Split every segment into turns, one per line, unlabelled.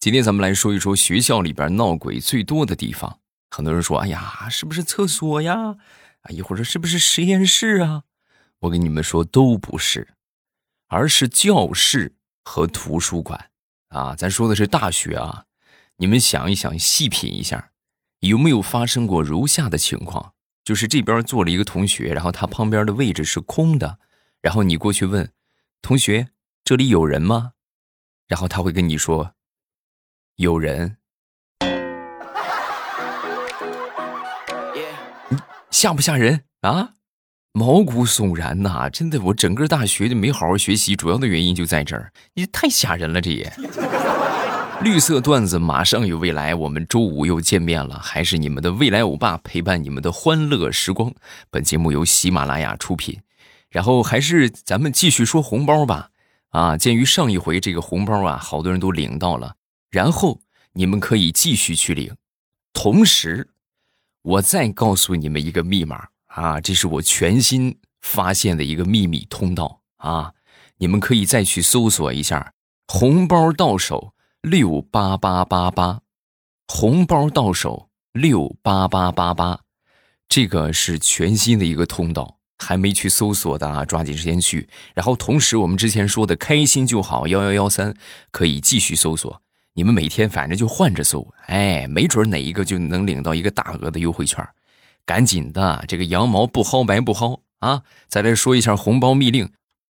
今天咱们来说一说学校里边闹鬼最多的地方。很多人说：“哎呀，是不是厕所呀？”啊，一会儿说：“是不是实验室啊？”我跟你们说，都不是，而是教室和图书馆。啊，咱说的是大学啊。你们想一想，细品一下，有没有发生过如下的情况？就是这边坐了一个同学，然后他旁边的位置是空的，然后你过去问同学：“这里有人吗？”然后他会跟你说：“有人。”吓不吓人啊？毛骨悚然呐！真的，我整个大学就没好好学习，主要的原因就在这儿。你太吓人了，这也。绿色段子马上有未来，我们周五又见面了，还是你们的未来欧巴陪伴你们的欢乐时光。本节目由喜马拉雅出品，然后还是咱们继续说红包吧。啊，鉴于上一回这个红包啊，好多人都领到了，然后你们可以继续去领。同时，我再告诉你们一个密码啊，这是我全新发现的一个秘密通道啊，你们可以再去搜索一下，红包到手。六八八八八，红包到手六八八八八，这个是全新的一个通道，还没去搜索的啊，抓紧时间去。然后同时，我们之前说的开心就好幺幺幺三可以继续搜索。你们每天反正就换着搜，哎，没准哪一个就能领到一个大额的优惠券。赶紧的，这个羊毛不薅白不薅啊！再来说一下红包密令，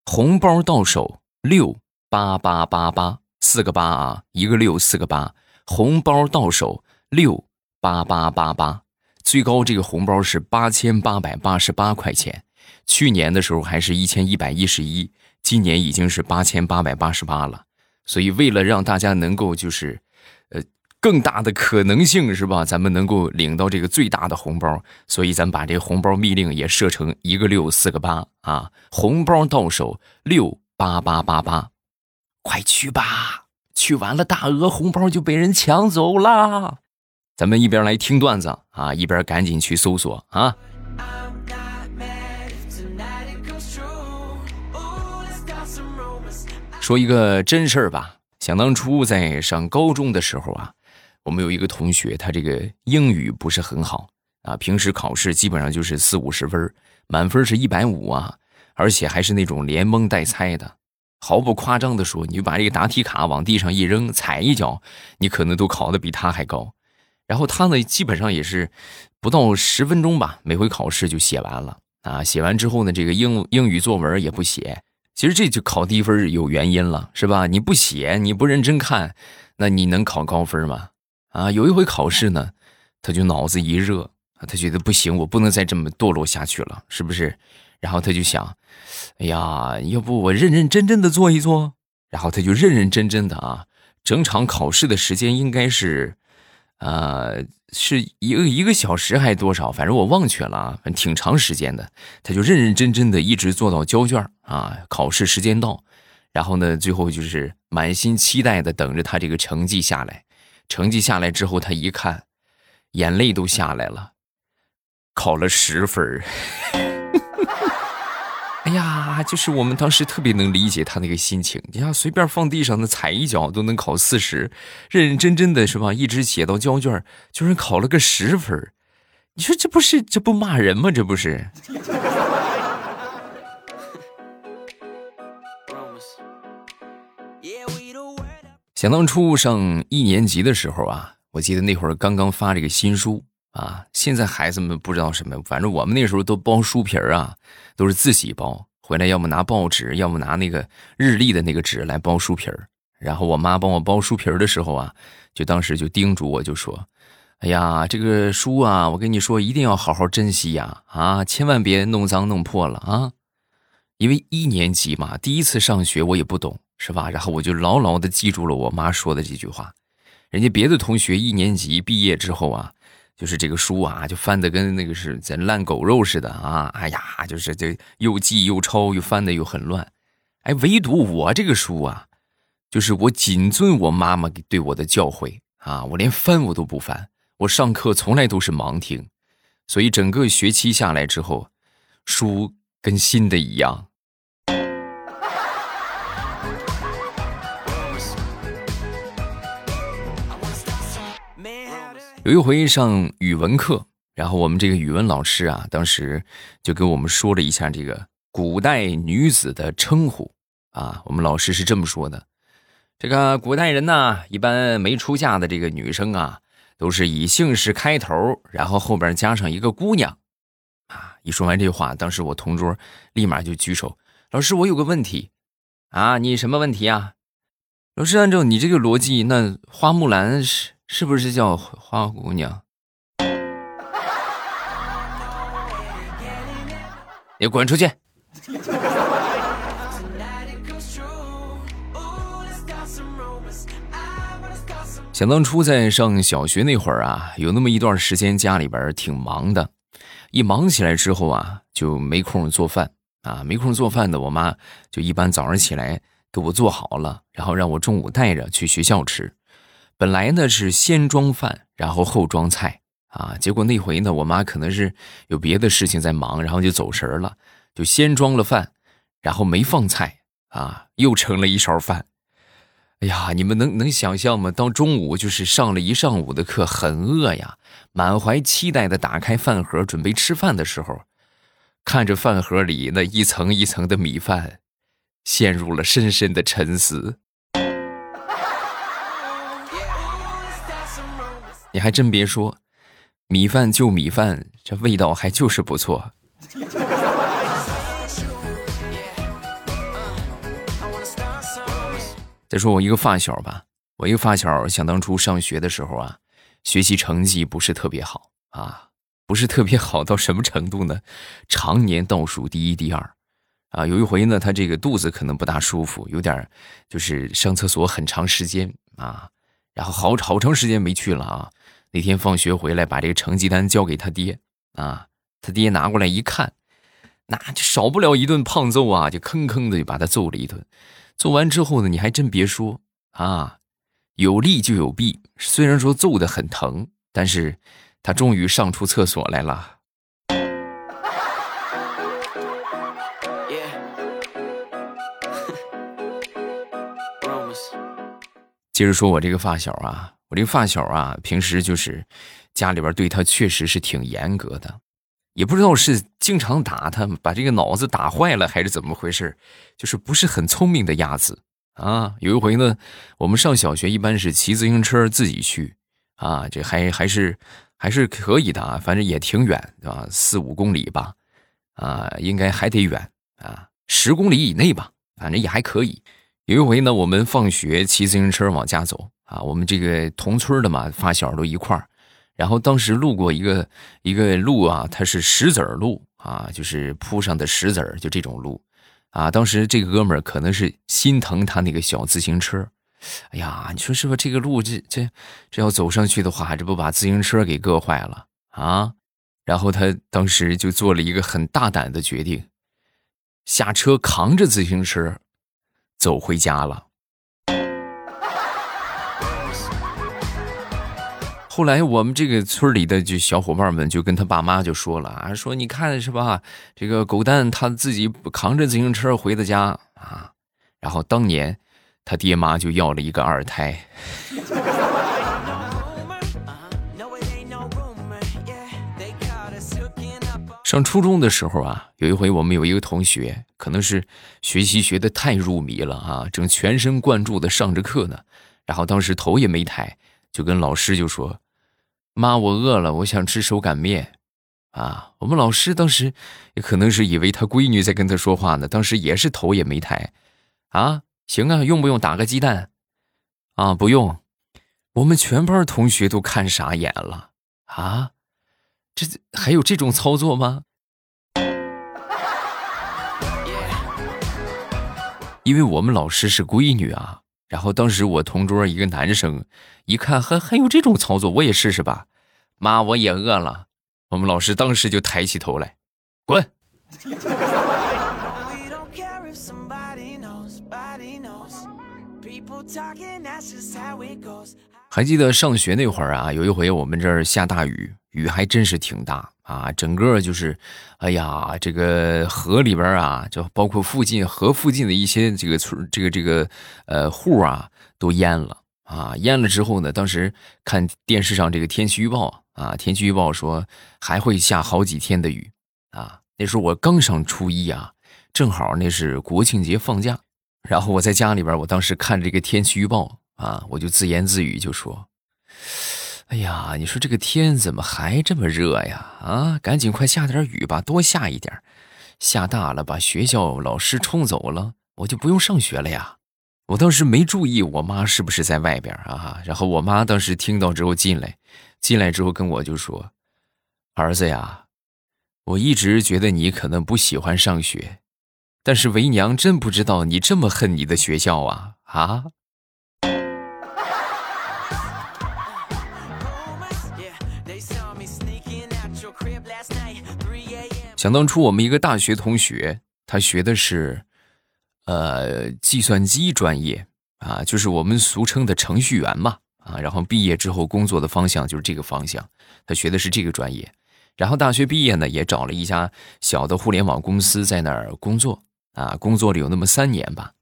红包到手六八八八八。四个八啊，一个六，四个八，红包到手六八八八八，最高这个红包是八千八百八十八块钱，去年的时候还是一千一百一十一，今年已经是八千八百八十八了。所以为了让大家能够就是，呃，更大的可能性是吧？咱们能够领到这个最大的红包，所以咱把这个红包密令也设成一个六四个八啊，红包到手六八八八八。快去吧，去完了大额红包就被人抢走了。咱们一边来听段子啊，一边赶紧去搜索啊。说一个真事儿吧，想当初在上高中的时候啊，我们有一个同学，他这个英语不是很好啊，平时考试基本上就是四五十分，满分是一百五啊，而且还是那种连蒙带猜的。毫不夸张的说，你就把这个答题卡往地上一扔，踩一脚，你可能都考的比他还高。然后他呢，基本上也是不到十分钟吧，每回考试就写完了啊。写完之后呢，这个英英语作文也不写。其实这就考低分有原因了，是吧？你不写，你不认真看，那你能考高分吗？啊，有一回考试呢，他就脑子一热，他觉得不行，我不能再这么堕落下去了，是不是？然后他就想，哎呀，要不我认认真真的做一做？然后他就认认真真的啊，整场考试的时间应该是，呃，是一个一个小时还是多少？反正我忘却了啊，反正挺长时间的。他就认认真真的一直做到交卷啊，考试时间到，然后呢，最后就是满心期待的等着他这个成绩下来。成绩下来之后，他一看，眼泪都下来了，考了十分哎呀，就是我们当时特别能理解他那个心情。你看，随便放地上的踩一脚都能考四十，认认真真的是吧？一直写到交卷，居然考了个十分。你说这不是这不骂人吗？这不是。想当初上一年级的时候啊，我记得那会儿刚刚发这个新书。啊，现在孩子们不知道什么，反正我们那时候都包书皮儿啊，都是自己包回来，要么拿报纸，要么拿那个日历的那个纸来包书皮儿。然后我妈帮我包书皮儿的时候啊，就当时就叮嘱我，就说：“哎呀，这个书啊，我跟你说，一定要好好珍惜呀，啊，千万别弄脏弄破了啊，因为一年级嘛，第一次上学，我也不懂，是吧？然后我就牢牢的记住了我妈说的这句话。人家别的同学一年级毕业之后啊。”就是这个书啊，就翻的跟那个是在烂狗肉似的啊！哎呀，就是这又记又抄，又翻的又很乱。哎，唯独我这个书啊，就是我谨遵我妈妈对我的教诲啊，我连翻我都不翻，我上课从来都是盲听，所以整个学期下来之后，书跟新的一样。有一回上语文课，然后我们这个语文老师啊，当时就跟我们说了一下这个古代女子的称呼啊。我们老师是这么说的：这个古代人呢，一般没出嫁的这个女生啊，都是以姓氏开头，然后后边加上一个姑娘啊。一说完这话，当时我同桌立马就举手：“老师，我有个问题啊，你什么问题啊？”老师，按照你这个逻辑，那花木兰是？是不是叫花姑娘？你滚出去！想当初在上小学那会儿啊，有那么一段时间家里边挺忙的，一忙起来之后啊，就没空做饭啊，没空做饭的，我妈就一般早上起来给我做好了，然后让我中午带着去学校吃。本来呢是先装饭，然后后装菜啊。结果那回呢，我妈可能是有别的事情在忙，然后就走神了，就先装了饭，然后没放菜啊，又盛了一勺饭。哎呀，你们能能想象吗？当中午就是上了一上午的课，很饿呀，满怀期待的打开饭盒准备吃饭的时候，看着饭盒里那一层一层的米饭，陷入了深深的沉思。你还真别说，米饭就米饭，这味道还就是不错。再说我一个发小吧，我一个发小，想当初上学的时候啊，学习成绩不是特别好啊，不是特别好到什么程度呢？常年倒数第一、第二啊。有一回呢，他这个肚子可能不大舒服，有点就是上厕所很长时间啊，然后好好长时间没去了啊。那天放学回来，把这个成绩单交给他爹啊，他爹拿过来一看，那就少不了一顿胖揍啊，就吭吭的就把他揍了一顿。揍完之后呢，你还真别说啊，有利就有弊。虽然说揍的很疼，但是他终于上出厕所来了。接着 说我这个发小啊。我这发小啊，平时就是家里边对他确实是挺严格的，也不知道是经常打他，把这个脑子打坏了还是怎么回事，就是不是很聪明的鸭子啊。有一回呢，我们上小学一般是骑自行车自己去啊，这还还是还是可以的啊，反正也挺远啊，四五公里吧，啊，应该还得远啊，十公里以内吧，反正也还可以。有一回呢，我们放学骑自行车往家走。啊，我们这个同村的嘛，发小都一块儿，然后当时路过一个一个路啊，它是石子儿路啊，就是铺上的石子儿，就这种路，啊，当时这个哥们儿可能是心疼他那个小自行车，哎呀，你说是不？这个路这这这要走上去的话，这不把自行车给硌坏了啊？然后他当时就做了一个很大胆的决定，下车扛着自行车走回家了。后来我们这个村里的就小伙伴们就跟他爸妈就说了啊，说你看是吧，这个狗蛋他自己扛着自行车回的家啊，然后当年他爹妈就要了一个二胎。上初中的时候啊，有一回我们有一个同学，可能是学习学的太入迷了啊，正全神贯注的上着课呢，然后当时头也没抬，就跟老师就说。妈，我饿了，我想吃手擀面，啊！我们老师当时也可能是以为他闺女在跟他说话呢，当时也是头也没抬，啊，行啊，用不用打个鸡蛋？啊，不用。我们全班同学都看傻眼了，啊，这还有这种操作吗？因为我们老师是闺女啊。然后当时我同桌一个男生一看还还有这种操作，我也试试吧。妈，我也饿了。我们老师当时就抬起头来，滚。还记得上学那会儿啊，有一回我们这儿下大雨，雨还真是挺大啊，整个就是，哎呀，这个河里边啊，就包括附近河附近的一些这个村，这个这个呃户啊，都淹了啊，淹了之后呢，当时看电视上这个天气预报啊，天气预报说还会下好几天的雨啊。那时候我刚上初一啊，正好那是国庆节放假，然后我在家里边，我当时看这个天气预报啊，我就自言自语就说：“哎呀，你说这个天怎么还这么热呀？啊，赶紧快下点雨吧，多下一点，下大了把学校老师冲走了，我就不用上学了呀。”我当时没注意我妈是不是在外边啊，然后我妈当时听到之后进来，进来之后跟我就说：“儿子呀。”我一直觉得你可能不喜欢上学，但是为娘真不知道你这么恨你的学校啊啊！想当初我们一个大学同学，他学的是，呃，计算机专业啊，就是我们俗称的程序员嘛啊，然后毕业之后工作的方向就是这个方向，他学的是这个专业。然后大学毕业呢，也找了一家小的互联网公司，在那儿工作啊，工作了有那么三年吧。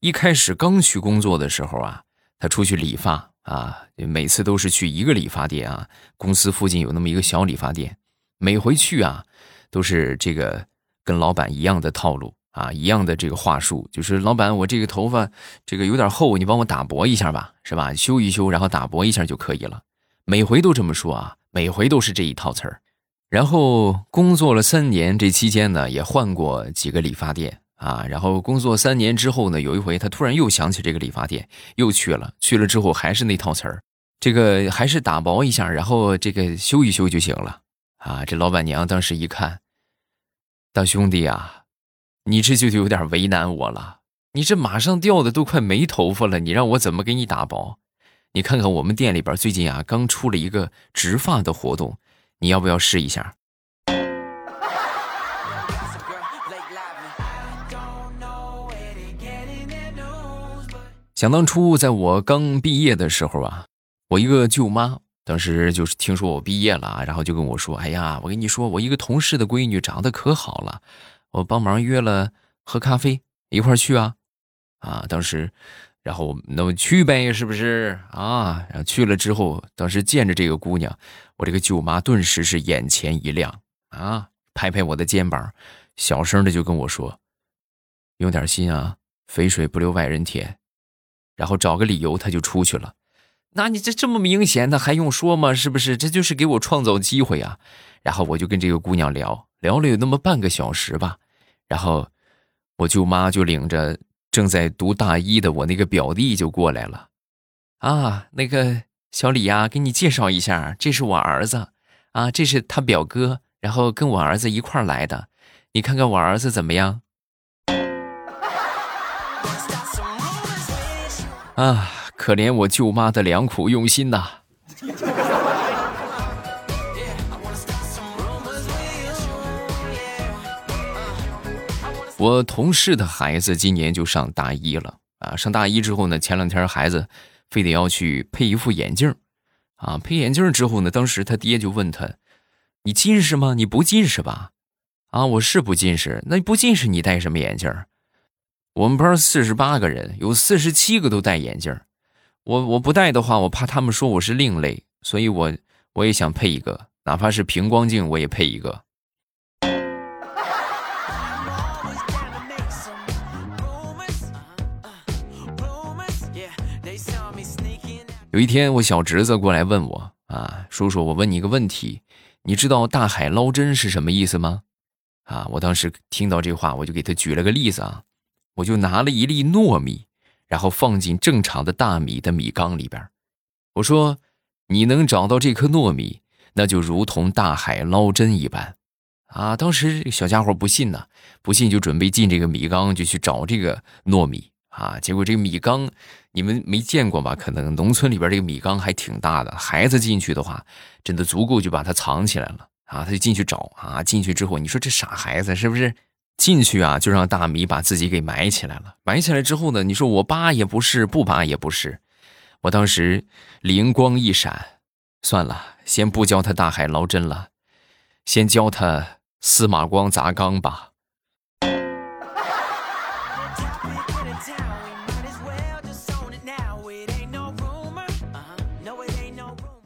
一开始刚去工作的时候啊，他出去理发啊，每次都是去一个理发店啊，公司附近有那么一个小理发店，每回去啊，都是这个跟老板一样的套路啊，一样的这个话术，就是老板，我这个头发这个有点厚，你帮我打薄一下吧，是吧？修一修，然后打薄一下就可以了。每回都这么说啊，每回都是这一套词儿。然后工作了三年，这期间呢也换过几个理发店啊。然后工作三年之后呢，有一回他突然又想起这个理发店，又去了。去了之后还是那套词儿，这个还是打薄一下，然后这个修一修就行了啊。这老板娘当时一看，大兄弟啊，你这就有点为难我了。你这马上掉的都快没头发了，你让我怎么给你打薄？你看看我们店里边最近啊，刚出了一个植发的活动。你要不要试一下？想当初，在我刚毕业的时候啊，我一个舅妈当时就是听说我毕业了，然后就跟我说：“哎呀，我跟你说，我一个同事的闺女长得可好了，我帮忙约了喝咖啡，一块去啊！”啊，当时。然后那么去呗，是不是啊？然后去了之后，当时见着这个姑娘，我这个舅妈顿时是眼前一亮啊，拍拍我的肩膀，小声的就跟我说：“用点心啊，肥水不流外人田。”然后找个理由，他就出去了。那你这这么明显那还用说吗？是不是？这就是给我创造机会啊！然后我就跟这个姑娘聊聊了有那么半个小时吧，然后我舅妈就领着。正在读大一的我那个表弟就过来了，啊，那个小李呀，给你介绍一下，这是我儿子，啊，这是他表哥，然后跟我儿子一块来的，你看看我儿子怎么样？啊，可怜我舅妈的良苦用心呐。我同事的孩子今年就上大一了啊！上大一之后呢，前两天孩子非得要去配一副眼镜啊！配眼镜之后呢，当时他爹就问他：“你近视吗？你不近视吧？”啊，我是不近视。那不近视你戴什么眼镜？我们班四十八个人，有四十七个都戴眼镜。我我不戴的话，我怕他们说我是另类，所以我我也想配一个，哪怕是平光镜，我也配一个。有一天，我小侄子过来问我啊，叔叔，我问你一个问题，你知道大海捞针是什么意思吗？啊，我当时听到这话，我就给他举了个例子啊，我就拿了一粒糯米，然后放进正常的大米的米缸里边，我说，你能找到这颗糯米，那就如同大海捞针一般，啊，当时小家伙不信呢，不信就准备进这个米缸就去找这个糯米。啊！结果这个米缸，你们没见过吧？可能农村里边这个米缸还挺大的，孩子进去的话，真的足够就把它藏起来了啊！他就进去找啊，进去之后，你说这傻孩子是不是？进去啊，就让大米把自己给埋起来了。埋起来之后呢，你说我扒也不是，不扒也不是。我当时灵光一闪，算了，先不教他大海捞针了，先教他司马光砸缸吧。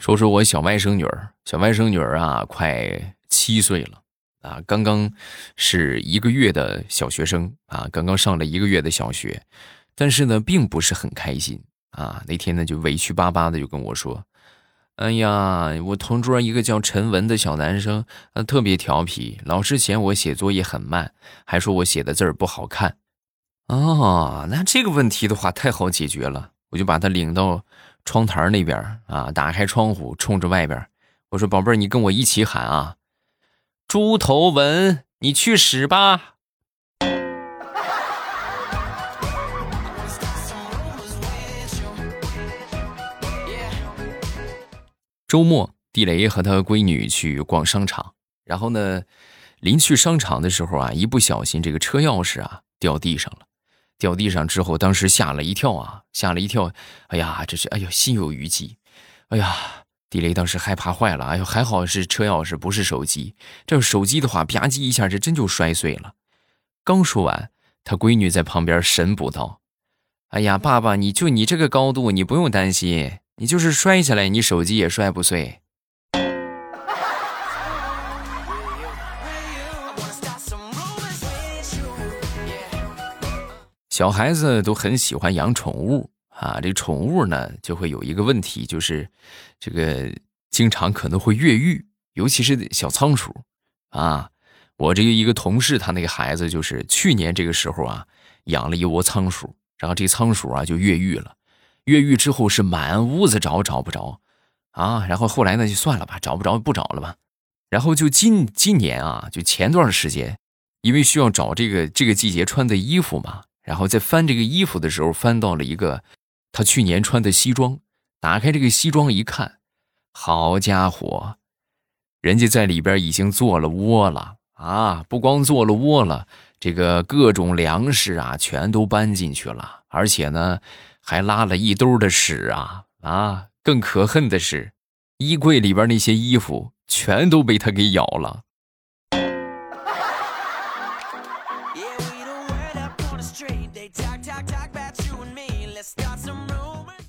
说说我小外甥女儿，小外甥女儿啊，快七岁了啊，刚刚是一个月的小学生啊，刚刚上了一个月的小学，但是呢，并不是很开心啊。那天呢，就委屈巴巴的就跟我说：“哎呀，我同桌一个叫陈文的小男生，啊，特别调皮，老师嫌我写作业很慢，还说我写的字儿不好看。”哦，那这个问题的话，太好解决了，我就把他领到。窗台那边啊，打开窗户，冲着外边，我说：“宝贝儿，你跟我一起喊啊，猪头文，你去死吧！”周末，地雷和他闺女去逛商场，然后呢，临去商场的时候啊，一不小心这个车钥匙啊掉地上了。掉地上之后，当时吓了一跳啊，吓了一跳，哎呀，这是哎呦，心有余悸，哎呀，地雷当时害怕坏了，哎呦，还好是车钥匙，不是手机，这要手机的话，吧唧一下，这真就摔碎了。刚说完，他闺女在旁边神补道：“哎呀，爸爸，你就你这个高度，你不用担心，你就是摔下来，你手机也摔不碎。”小孩子都很喜欢养宠物啊，这宠物呢就会有一个问题，就是这个经常可能会越狱，尤其是小仓鼠啊。我这个一个同事，他那个孩子就是去年这个时候啊，养了一窝仓鼠，然后这仓鼠啊就越狱了，越狱之后是满屋子找找不着啊，然后后来呢就算了吧，找不着不找了吧，然后就今今年啊，就前段时间，因为需要找这个这个季节穿的衣服嘛。然后在翻这个衣服的时候，翻到了一个他去年穿的西装。打开这个西装一看，好家伙，人家在里边已经做了窝了啊！不光做了窝了，这个各种粮食啊，全都搬进去了，而且呢，还拉了一兜的屎啊！啊，更可恨的是，衣柜里边那些衣服全都被他给咬了。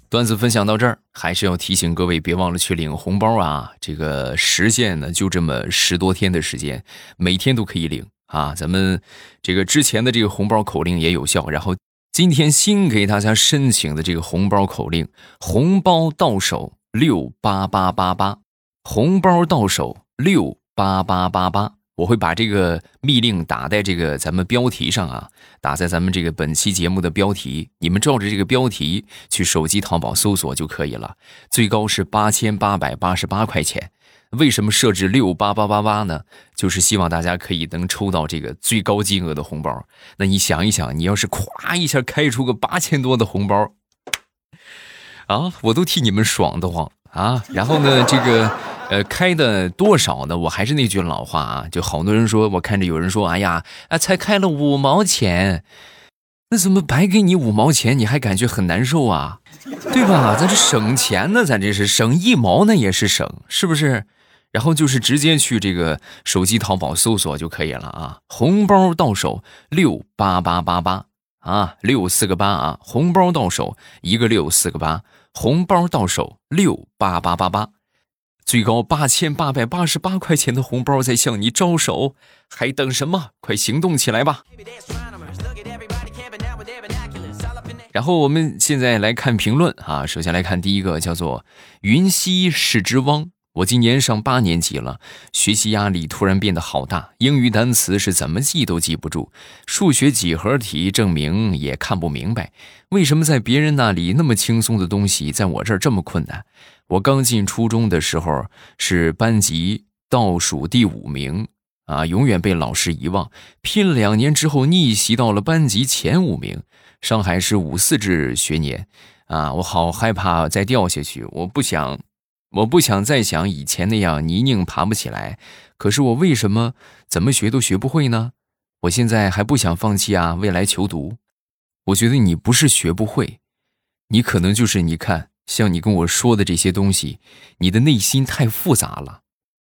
段子分享到这儿，还是要提醒各位，别忘了去领红包啊！这个时限呢，就这么十多天的时间，每天都可以领啊！咱们这个之前的这个红包口令也有效，然后今天新给大家申请的这个红包口令，红包到手六八八八八，红包到手六八八八八。我会把这个密令打在这个咱们标题上啊，打在咱们这个本期节目的标题，你们照着这个标题去手机淘宝搜索就可以了。最高是八千八百八十八块钱。为什么设置六八八八八呢？就是希望大家可以能抽到这个最高金额的红包。那你想一想，你要是咵一下开出个八千多的红包，啊，我都替你们爽得慌啊！然后呢，这个。呃，开的多少呢？我还是那句老话啊，就好多人说，我看着有人说，哎呀，啊，才开了五毛钱，那怎么白给你五毛钱，你还感觉很难受啊？对吧？咱这省钱呢，咱这是省一毛，那也是省，是不是？然后就是直接去这个手机淘宝搜索就可以了啊，红包到手六八八八八啊，六四个八啊，红包到手一个六四个八，红包到手六八八八八。最高八千八百八十八块钱的红包在向你招手，还等什么？快行动起来吧！然后我们现在来看评论啊，首先来看第一个，叫做“云溪是只汪”。我今年上八年级了，学习压力突然变得好大，英语单词是怎么记都记不住，数学几何题证明也看不明白，为什么在别人那里那么轻松的东西，在我这儿这么困难？我刚进初中的时候是班级倒数第五名啊，永远被老师遗忘。拼了两年之后逆袭到了班级前五名。上海是五四制学年啊，我好害怕再掉下去。我不想，我不想再像以前那样泥泞爬不起来。可是我为什么怎么学都学不会呢？我现在还不想放弃啊，未来求读。我觉得你不是学不会，你可能就是你看。像你跟我说的这些东西，你的内心太复杂了，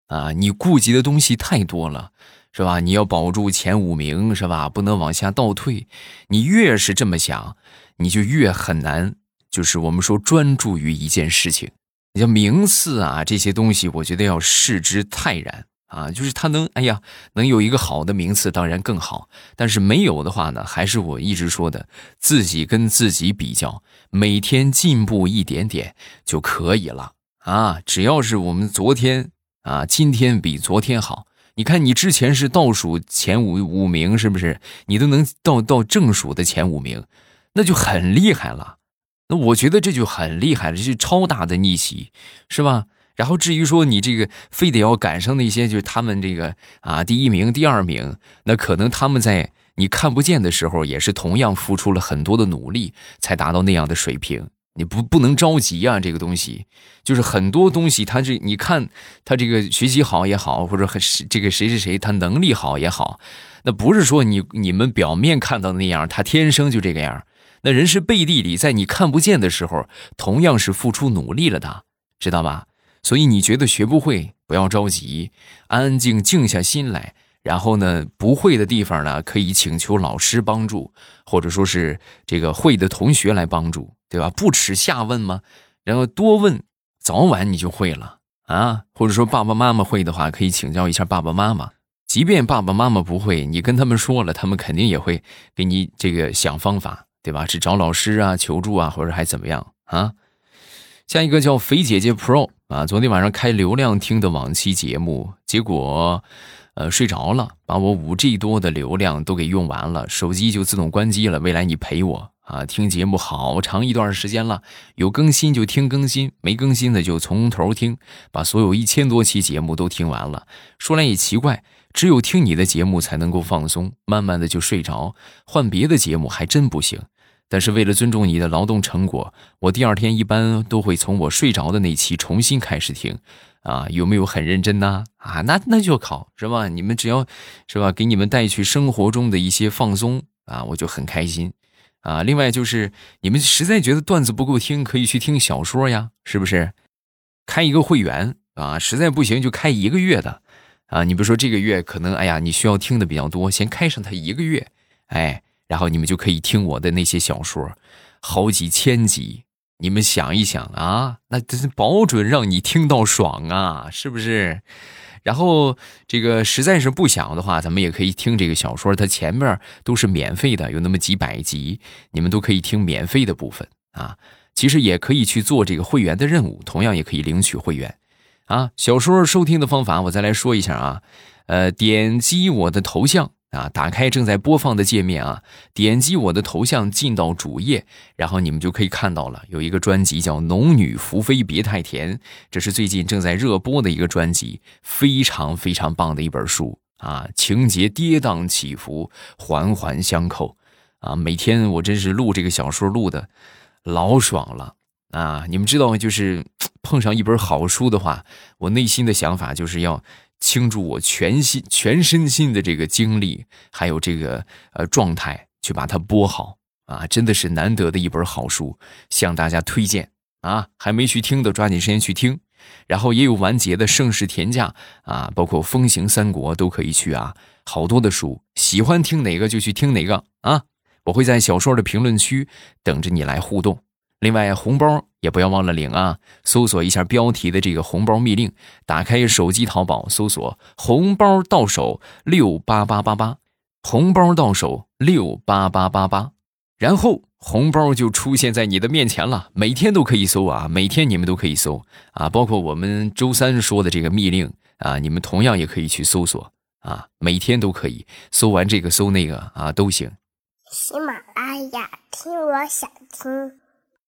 啊，你顾及的东西太多了，是吧？你要保住前五名，是吧？不能往下倒退。你越是这么想，你就越很难，就是我们说专注于一件事情。你像名次啊这些东西，我觉得要视之泰然啊，就是他能，哎呀，能有一个好的名次，当然更好。但是没有的话呢，还是我一直说的，自己跟自己比较，每天进步一点点就可以了啊。只要是我们昨天啊，今天比昨天好。你看，你之前是倒数前五五名，是不是？你都能到到正数的前五名，那就很厉害了。那我觉得这就很厉害了，这是超大的逆袭，是吧？然后至于说你这个非得要赶上那些，就是他们这个啊第一名、第二名，那可能他们在你看不见的时候，也是同样付出了很多的努力，才达到那样的水平。你不不能着急啊，这个东西就是很多东西，他这你看他这个学习好也好，或者很这个谁谁谁他能力好也好，那不是说你你们表面看到的那样，他天生就这个样。那人是背地里在你看不见的时候，同样是付出努力了的，知道吧？所以你觉得学不会，不要着急，安安静静下心来。然后呢，不会的地方呢，可以请求老师帮助，或者说是这个会的同学来帮助，对吧？不耻下问吗？然后多问，早晚你就会了啊。或者说爸爸妈妈会的话，可以请教一下爸爸妈妈。即便爸爸妈妈不会，你跟他们说了，他们肯定也会给你这个想方法，对吧？是找老师啊，求助啊，或者还怎么样啊？下一个叫肥姐姐 Pro 啊，昨天晚上开流量听的往期节目，结果。呃，睡着了，把我五 G 多的流量都给用完了，手机就自动关机了。未来你陪我啊，听节目好长一段时间了，有更新就听更新，没更新的就从头听，把所有一千多期节目都听完了。说来也奇怪，只有听你的节目才能够放松，慢慢的就睡着，换别的节目还真不行。但是为了尊重你的劳动成果，我第二天一般都会从我睡着的那期重新开始听。啊，有没有很认真呢？啊，那那就考，是吧？你们只要，是吧？给你们带去生活中的一些放松啊，我就很开心。啊，另外就是你们实在觉得段子不够听，可以去听小说呀，是不是？开一个会员啊，实在不行就开一个月的。啊，你比如说这个月可能，哎呀，你需要听的比较多，先开上它一个月，哎，然后你们就可以听我的那些小说，好几千集。你们想一想啊，那这是保准让你听到爽啊，是不是？然后这个实在是不想的话，咱们也可以听这个小说，它前面都是免费的，有那么几百集，你们都可以听免费的部分啊。其实也可以去做这个会员的任务，同样也可以领取会员啊。小说收听的方法我再来说一下啊，呃，点击我的头像。啊，打开正在播放的界面啊，点击我的头像进到主页，然后你们就可以看到了，有一个专辑叫《农女福妃别太甜》，这是最近正在热播的一个专辑，非常非常棒的一本书啊，情节跌宕起伏，环环相扣啊。每天我真是录这个小说录的老爽了啊！你们知道，就是 碰上一本好书的话，我内心的想法就是要。倾注我全心、全身心的这个精力，还有这个呃状态，去把它播好啊！真的是难得的一本好书，向大家推荐啊！还没去听的，抓紧时间去听。然后也有完结的《盛世田价》啊，包括《风行三国》都可以去啊。好多的书，喜欢听哪个就去听哪个啊！我会在小说的评论区等着你来互动。另外，红包也不要忘了领啊！搜索一下标题的这个红包密令，打开手机淘宝，搜索“红包到手六八八八八”，红包到手六八八八八，然后红包就出现在你的面前了。每天都可以搜啊，每天你们都可以搜啊，包括我们周三说的这个密令啊，你们同样也可以去搜索啊，每天都可以搜完这个搜那个啊，都行。
喜马拉雅听，我想听。